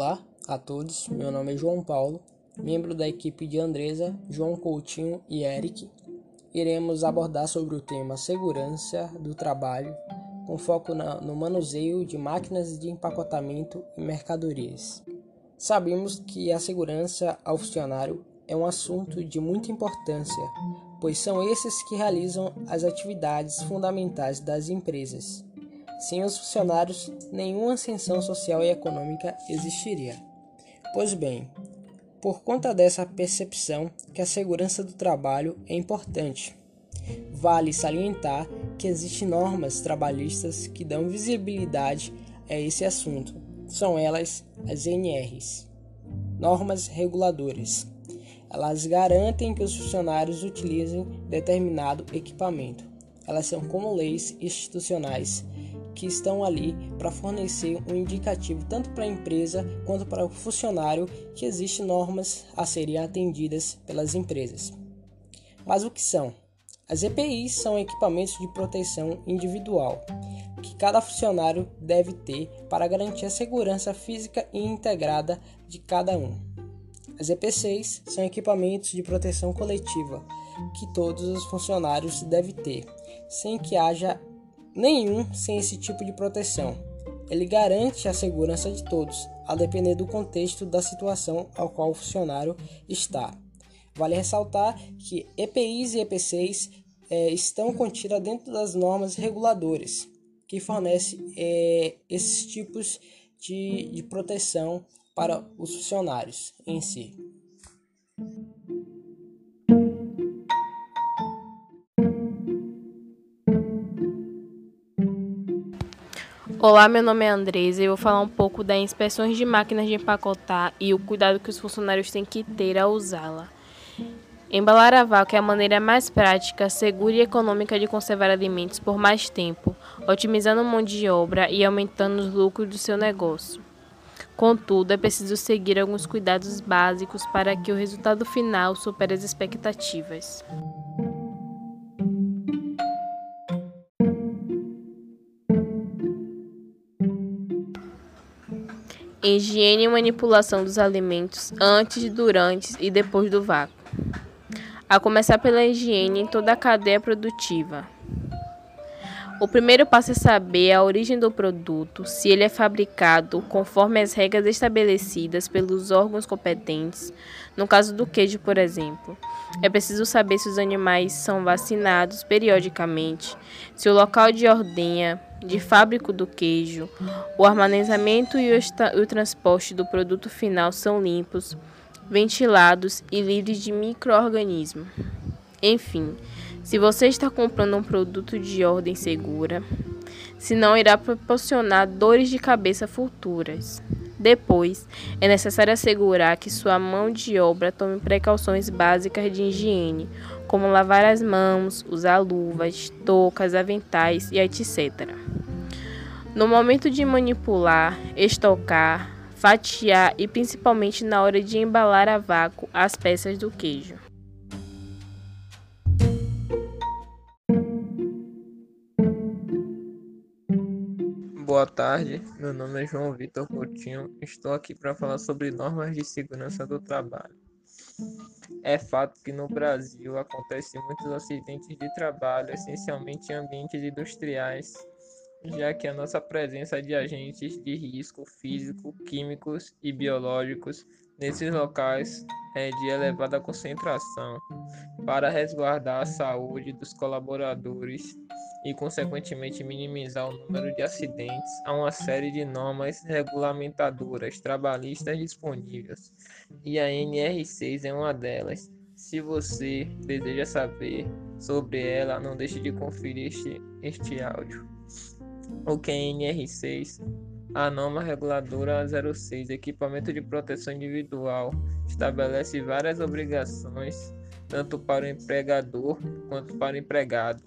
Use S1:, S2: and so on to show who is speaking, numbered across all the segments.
S1: Olá a todos, meu nome é João Paulo, membro da equipe de Andresa, João Coutinho e Eric. Iremos abordar sobre o tema segurança do trabalho, com foco no manuseio de máquinas de empacotamento e mercadorias. Sabemos que a segurança ao funcionário é um assunto de muita importância, pois são esses que realizam as atividades fundamentais das empresas. Sem os funcionários, nenhuma ascensão social e econômica existiria. Pois bem, por conta dessa percepção que a segurança do trabalho é importante, vale salientar que existem normas trabalhistas que dão visibilidade a esse assunto. São elas as NRs, normas reguladoras. Elas garantem que os funcionários utilizem determinado equipamento. Elas são como leis institucionais que estão ali para fornecer um indicativo tanto para a empresa quanto para o funcionário que existem normas a serem atendidas pelas empresas. Mas o que são? As EPIs são equipamentos de proteção individual que cada funcionário deve ter para garantir a segurança física e integrada de cada um. As EPCs são equipamentos de proteção coletiva que todos os funcionários devem ter, sem que haja nenhum sem esse tipo de proteção. Ele garante a segurança de todos, a depender do contexto da situação ao qual o funcionário está. Vale ressaltar que EPIs e EPCs é, estão contidas dentro das normas reguladoras que fornecem é, esses tipos de, de proteção para os funcionários em si.
S2: Olá, meu nome é Andresa e eu vou falar um pouco das inspeções de máquinas de empacotar e o cuidado que os funcionários têm que ter ao usá-la. Embalar a vácuo é a maneira mais prática, segura e econômica de conservar alimentos por mais tempo, otimizando mão de obra e aumentando os lucros do seu negócio. Contudo, é preciso seguir alguns cuidados básicos para que o resultado final supere as expectativas. Higiene e manipulação dos alimentos antes, durante e depois do vácuo. A começar pela higiene em toda a cadeia produtiva. O primeiro passo é saber a origem do produto, se ele é fabricado conforme as regras estabelecidas pelos órgãos competentes. No caso do queijo, por exemplo, é preciso saber se os animais são vacinados periodicamente, se o local de ordenha de fábrico do queijo, o armazenamento e o, o transporte do produto final são limpos, ventilados e livres de microorganismos. Enfim, se você está comprando um produto de ordem segura, senão irá proporcionar dores de cabeça futuras. Depois, é necessário assegurar que sua mão de obra tome precauções básicas de higiene, como lavar as mãos, usar luvas, toucas, aventais e etc. No momento de manipular, estocar, fatiar e principalmente na hora de embalar a vácuo as peças do queijo.
S3: Boa tarde, meu nome é João Vitor Coutinho. Estou aqui para falar sobre normas de segurança do trabalho. É fato que no Brasil acontecem muitos acidentes de trabalho, essencialmente em ambientes industriais, já que a nossa presença de agentes de risco físico, químicos e biológicos nesses locais é de elevada concentração. Para resguardar a saúde dos colaboradores e, consequentemente, minimizar o número de acidentes, há uma série de normas regulamentadoras trabalhistas disponíveis e a NR6 é uma delas. Se você deseja saber sobre ela, não deixe de conferir este, este áudio. O que é NR6? A norma reguladora 06, Equipamento de Proteção Individual, estabelece várias obrigações, tanto para o empregador quanto para o empregado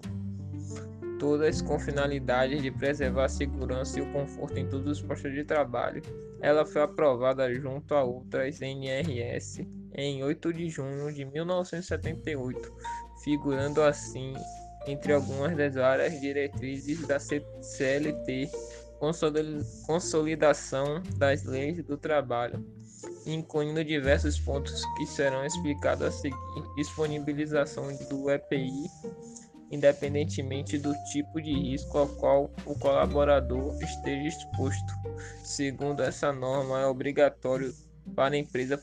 S3: todas com finalidade de preservar a segurança e o conforto em todos os postos de trabalho. Ela foi aprovada junto a outras NRS em 8 de junho de 1978, figurando assim entre algumas das várias diretrizes da CLT consolidação das leis do trabalho, incluindo diversos pontos que serão explicados a seguir: disponibilização do EPI, independentemente do tipo de risco ao qual o colaborador esteja exposto. Segundo essa norma, é obrigatório para a empresa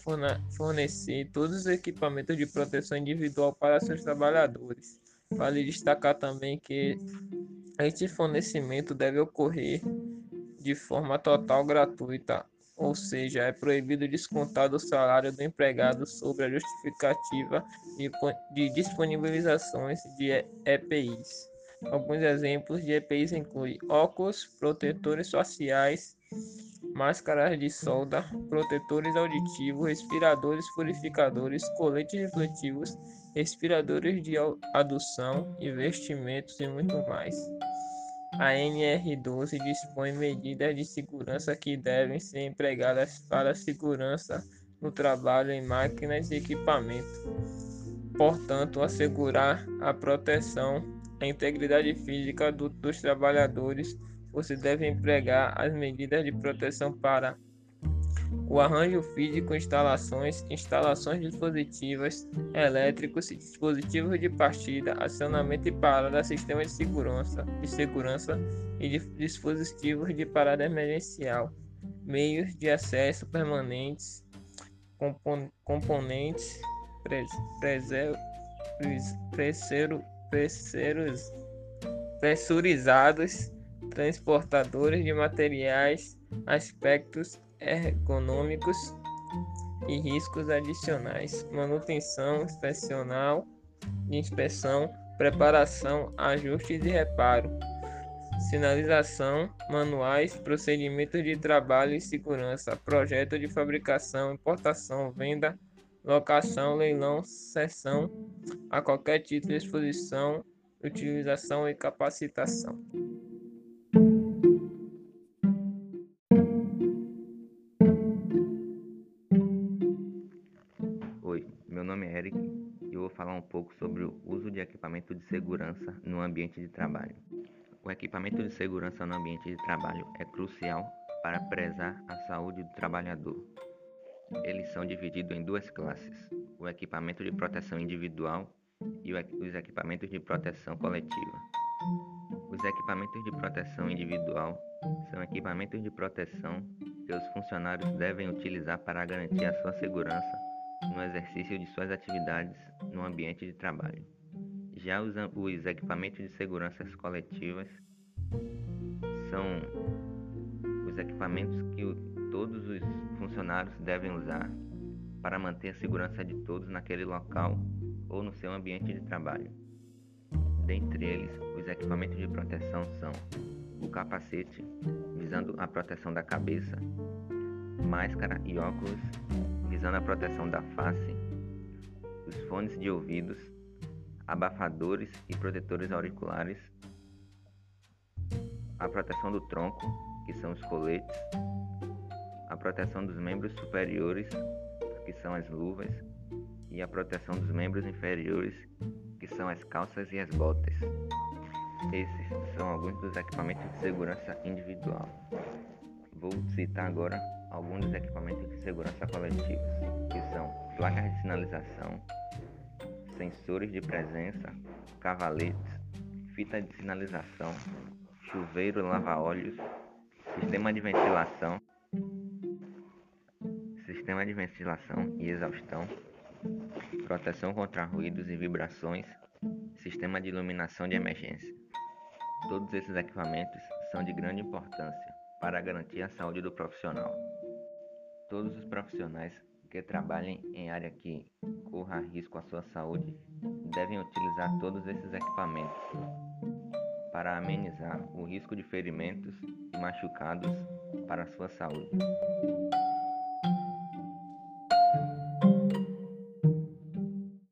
S3: fornecer todos os equipamentos de proteção individual para seus trabalhadores. Vale destacar também que este fornecimento deve ocorrer de forma total gratuita, ou seja, é proibido descontar do salário do empregado sobre a justificativa de, de disponibilizações de EPIs. Alguns exemplos de EPIs incluem óculos, protetores faciais, máscaras de solda, protetores auditivos, respiradores purificadores, coletes refletivos, respiradores de adução, investimentos e muito mais. A NR12 dispõe medidas de segurança que devem ser empregadas para a segurança no trabalho em máquinas e equipamentos. Portanto, assegurar a proteção, a integridade física do, dos trabalhadores, você deve empregar as medidas de proteção para o arranjo físico, instalações, instalações dispositivas elétricos, dispositivos de partida, acionamento e parada, sistema de segurança, de segurança e de dispositivos de parada emergencial, meios de acesso permanentes, compon componentes pressurizados, transportadores de materiais, aspectos ergonômicos e riscos adicionais, manutenção inspecional, inspeção, preparação, ajustes e reparo, sinalização, manuais, procedimentos de trabalho e segurança, projeto de fabricação, importação, venda, locação, leilão, cessão, a qualquer título de exposição, utilização e capacitação.
S4: Equipamento de segurança no ambiente de trabalho. O equipamento de segurança no ambiente de trabalho é crucial para prezar a saúde do trabalhador. Eles são divididos em duas classes: o equipamento de proteção individual e os equipamentos de proteção coletiva. Os equipamentos de proteção individual são equipamentos de proteção que os funcionários devem utilizar para garantir a sua segurança no exercício de suas atividades no ambiente de trabalho. Já os, os equipamentos de segurança coletivas são os equipamentos que o, todos os funcionários devem usar para manter a segurança de todos naquele local ou no seu ambiente de trabalho. Dentre eles, os equipamentos de proteção são o capacete, visando a proteção da cabeça, máscara e óculos visando a proteção da face, os fones de ouvidos, abafadores e protetores auriculares, a proteção do tronco, que são os coletes, a proteção dos membros superiores, que são as luvas, e a proteção dos membros inferiores, que são as calças e as botas. Esses são alguns dos equipamentos de segurança individual. Vou citar agora alguns dos equipamentos de segurança coletivos, que são placas de sinalização, sensores de presença, cavaletes, fita de sinalização, chuveiro lava-olhos, sistema de ventilação, sistema de ventilação e exaustão, proteção contra ruídos e vibrações, sistema de iluminação de emergência. Todos esses equipamentos são de grande importância para garantir a saúde do profissional. Todos os profissionais que trabalhem em área que corra risco à sua saúde devem utilizar todos esses equipamentos para amenizar o risco de ferimentos e machucados para a sua saúde.